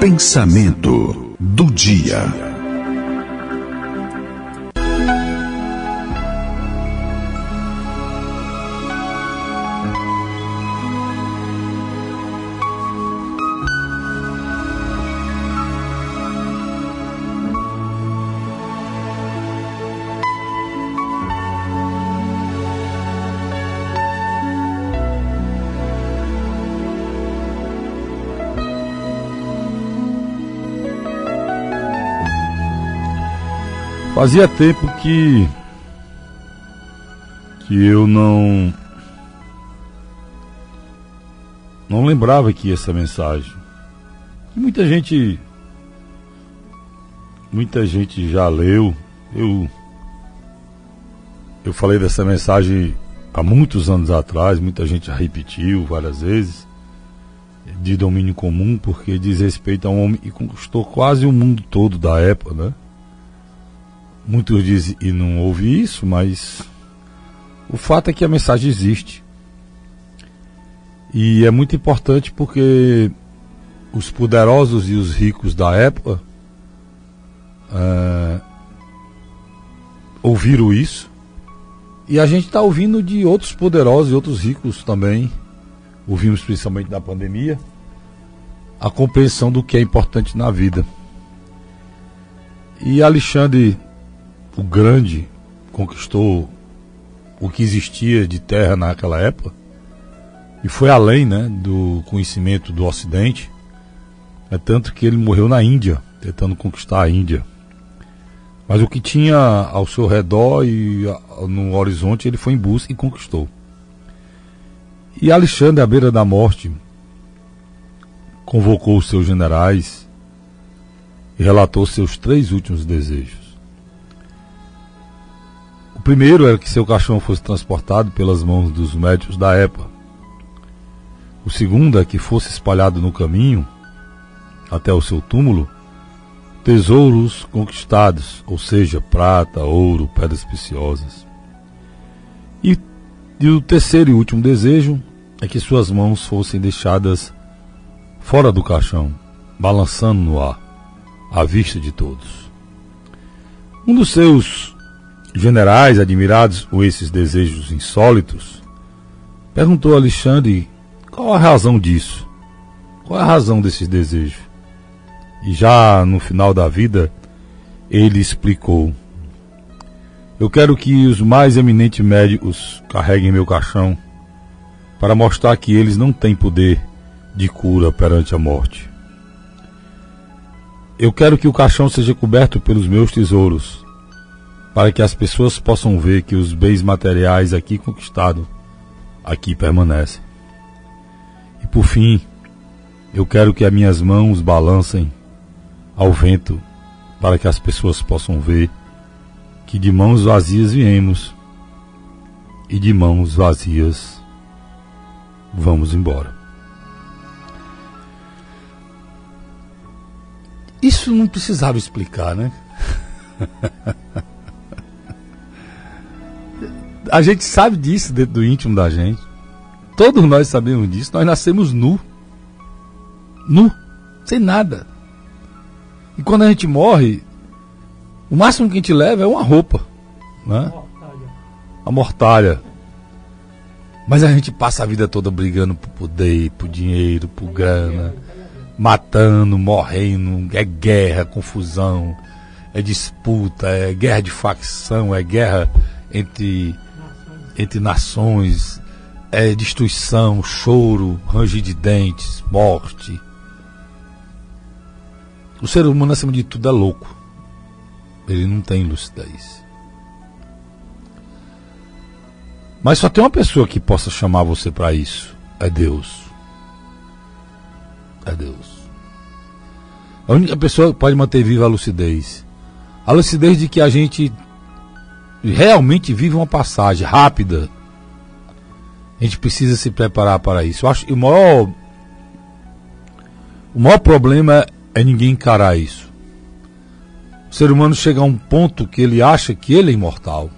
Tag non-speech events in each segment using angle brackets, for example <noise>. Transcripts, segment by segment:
Pensamento do dia. Fazia tempo que que eu não não lembrava que essa mensagem. E muita gente muita gente já leu. Eu eu falei dessa mensagem há muitos anos atrás, muita gente já repetiu várias vezes de domínio comum porque diz respeito a um homem que conquistou quase o mundo todo da época, né? Muitos dizem e não ouvi isso, mas o fato é que a mensagem existe. E é muito importante porque os poderosos e os ricos da época é, ouviram isso. E a gente está ouvindo de outros poderosos e outros ricos também. Ouvimos principalmente da pandemia a compreensão do que é importante na vida. E Alexandre o grande conquistou o que existia de terra naquela época e foi além né, do conhecimento do Ocidente. É tanto que ele morreu na Índia, tentando conquistar a Índia. Mas o que tinha ao seu redor e no horizonte ele foi em busca e conquistou. E Alexandre, à beira da morte, convocou os seus generais e relatou seus três últimos desejos primeiro era que seu caixão fosse transportado pelas mãos dos médicos da época. O segundo é que fosse espalhado no caminho, até o seu túmulo, tesouros conquistados, ou seja, prata, ouro, pedras preciosas. E, e o terceiro e último desejo é que suas mãos fossem deixadas fora do caixão, balançando no ar, à vista de todos. Um dos seus generais, admirados com esses desejos insólitos, perguntou a Alexandre qual a razão disso, qual a razão desses desejos. E já no final da vida, ele explicou: Eu quero que os mais eminentes médicos carreguem meu caixão para mostrar que eles não têm poder de cura perante a morte. Eu quero que o caixão seja coberto pelos meus tesouros para que as pessoas possam ver que os bens materiais aqui conquistados aqui permanecem. E por fim, eu quero que as minhas mãos balancem ao vento para que as pessoas possam ver que de mãos vazias viemos e de mãos vazias vamos embora. Isso não precisava explicar, né? <laughs> a gente sabe disso dentro do íntimo da gente. Todos nós sabemos disso. Nós nascemos nu. Nu. Sem nada. E quando a gente morre, o máximo que a gente leva é uma roupa. Né? A mortalha. Mas a gente passa a vida toda brigando por poder, por dinheiro, por grana, matando, morrendo, é guerra, confusão, é disputa, é guerra de facção, é guerra entre entre nações, é, destruição, choro, ranger de dentes, morte. O ser humano, acima de tudo, é louco. Ele não tem lucidez. Mas só tem uma pessoa que possa chamar você para isso: é Deus. É Deus. A única pessoa que pode manter viva a lucidez. A lucidez de que a gente realmente vive uma passagem rápida. A gente precisa se preparar para isso. Eu acho que o maior, o maior problema é ninguém encarar isso. O ser humano chega a um ponto que ele acha que ele é imortal,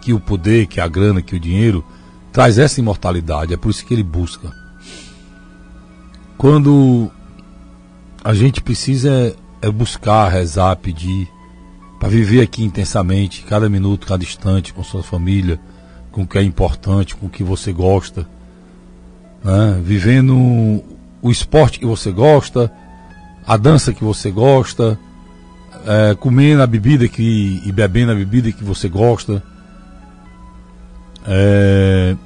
que o poder, que a grana, que o dinheiro traz essa imortalidade. É por isso que ele busca. Quando a gente precisa é buscar, rezar, pedir, para viver aqui intensamente, cada minuto, cada instante, com sua família, com o que é importante, com o que você gosta, né? vivendo o esporte que você gosta, a dança que você gosta, é, comendo a bebida que, e bebendo a bebida que você gosta, é,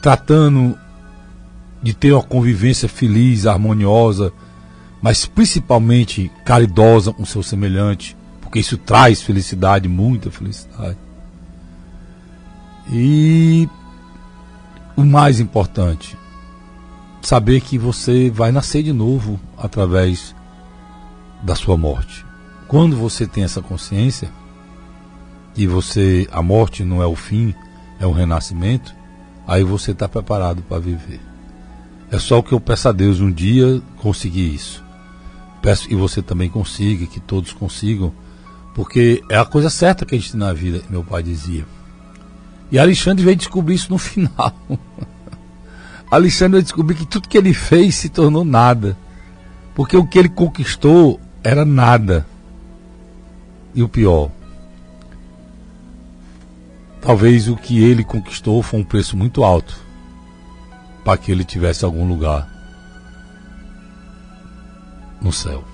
tratando de ter uma convivência feliz, harmoniosa, mas principalmente caridosa com seu semelhante, porque isso traz felicidade, muita felicidade. E o mais importante, saber que você vai nascer de novo através da sua morte. Quando você tem essa consciência que você a morte não é o fim, é o renascimento, aí você está preparado para viver. É só o que eu peço a Deus um dia conseguir isso. Peço que você também consiga, que todos consigam, porque é a coisa certa que a gente tem na vida, meu pai dizia. E Alexandre veio descobrir isso no <laughs> final. Alexandre veio descobrir que tudo que ele fez se tornou nada. Porque o que ele conquistou era nada. E o pior, talvez o que ele conquistou foi um preço muito alto para que ele tivesse algum lugar no céu.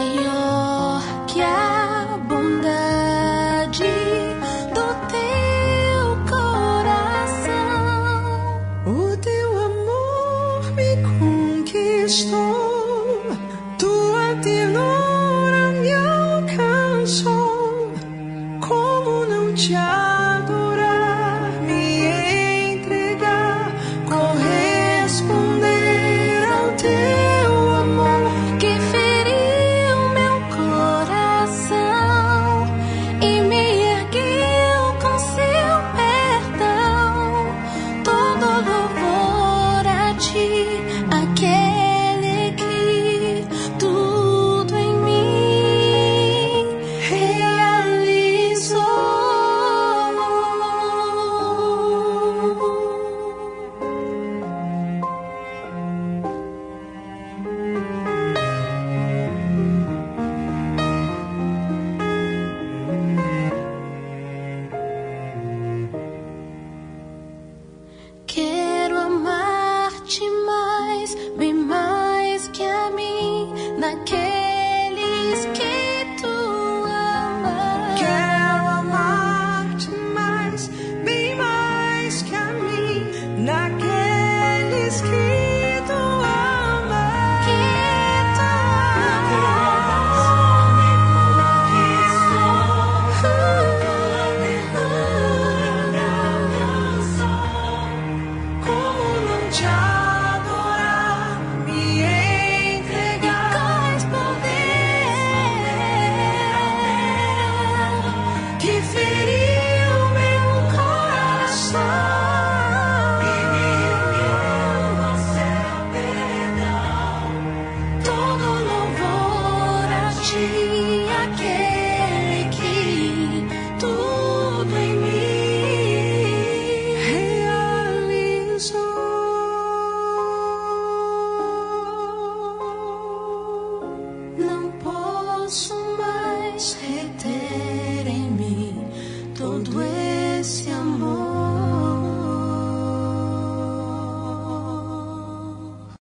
Maior que a bondade do teu coração. O teu amor me conquistou, tua ternura me alcançou. Como não te I can.